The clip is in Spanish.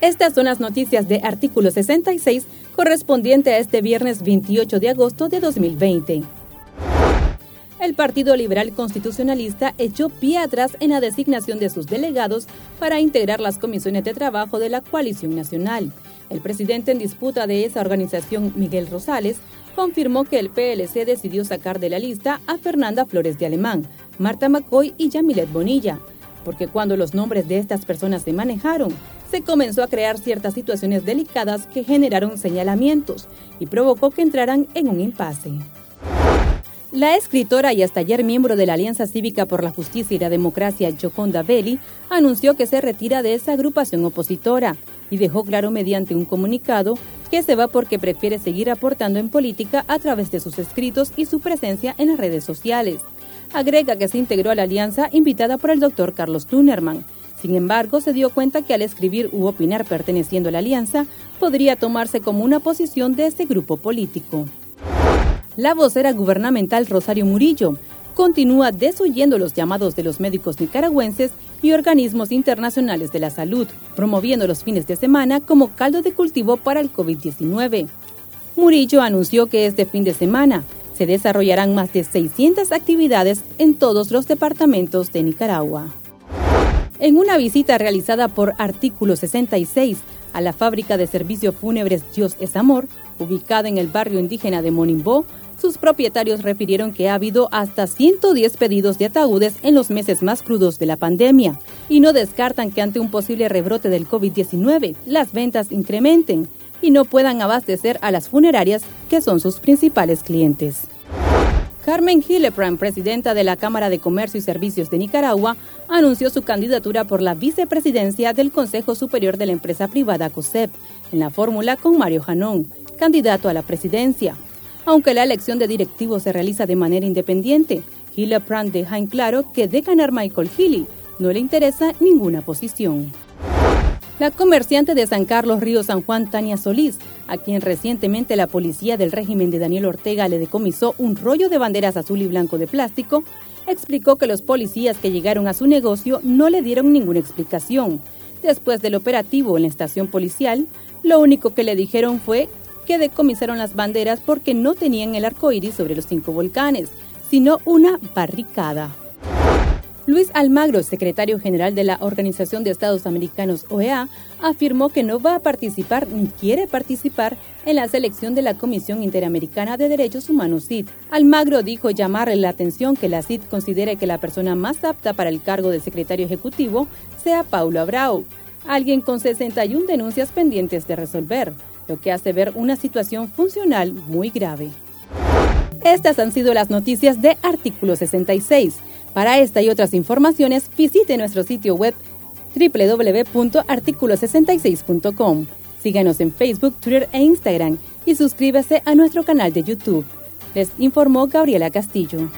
Estas son las noticias de artículo 66 correspondiente a este viernes 28 de agosto de 2020. El Partido Liberal Constitucionalista echó pie atrás en la designación de sus delegados para integrar las comisiones de trabajo de la coalición nacional. El presidente en disputa de esa organización, Miguel Rosales, confirmó que el PLC decidió sacar de la lista a Fernanda Flores de Alemán, Marta McCoy y Yamilet Bonilla, porque cuando los nombres de estas personas se manejaron, se comenzó a crear ciertas situaciones delicadas que generaron señalamientos y provocó que entraran en un impasse. La escritora y hasta ayer miembro de la Alianza Cívica por la Justicia y la Democracia, Joconda Belli, anunció que se retira de esa agrupación opositora y dejó claro mediante un comunicado que se va porque prefiere seguir aportando en política a través de sus escritos y su presencia en las redes sociales. Agrega que se integró a la alianza invitada por el doctor Carlos Tunerman, sin embargo, se dio cuenta que al escribir u opinar perteneciendo a la alianza, podría tomarse como una posición de ese grupo político. La vocera gubernamental Rosario Murillo continúa desoyendo los llamados de los médicos nicaragüenses y organismos internacionales de la salud, promoviendo los fines de semana como caldo de cultivo para el COVID-19. Murillo anunció que este fin de semana se desarrollarán más de 600 actividades en todos los departamentos de Nicaragua. En una visita realizada por Artículo 66 a la fábrica de servicios fúnebres Dios es Amor, ubicada en el barrio indígena de Monimbó, sus propietarios refirieron que ha habido hasta 110 pedidos de ataúdes en los meses más crudos de la pandemia y no descartan que ante un posible rebrote del COVID-19 las ventas incrementen y no puedan abastecer a las funerarias que son sus principales clientes. Carmen Hillebrand, presidenta de la Cámara de Comercio y Servicios de Nicaragua, anunció su candidatura por la vicepresidencia del Consejo Superior de la empresa privada COSEP, en la fórmula con Mario Janón, candidato a la presidencia. Aunque la elección de directivos se realiza de manera independiente, Hillebrand deja en claro que de ganar Michael Healy no le interesa ninguna posición. La comerciante de San Carlos Río San Juan, Tania Solís, a quien recientemente la policía del régimen de Daniel Ortega le decomisó un rollo de banderas azul y blanco de plástico, explicó que los policías que llegaron a su negocio no le dieron ninguna explicación. Después del operativo en la estación policial, lo único que le dijeron fue que decomisaron las banderas porque no tenían el arco iris sobre los cinco volcanes, sino una barricada. Luis Almagro, secretario general de la Organización de Estados Americanos OEA, afirmó que no va a participar ni quiere participar en la selección de la Comisión Interamericana de Derechos Humanos CID. Almagro dijo llamarle la atención que la CID considere que la persona más apta para el cargo de secretario ejecutivo sea Paulo Abrao, alguien con 61 denuncias pendientes de resolver, lo que hace ver una situación funcional muy grave. Estas han sido las noticias de Artículo 66. Para esta y otras informaciones, visite nuestro sitio web www.articulo66.com. Síganos en Facebook, Twitter e Instagram y suscríbase a nuestro canal de YouTube. Les informó Gabriela Castillo.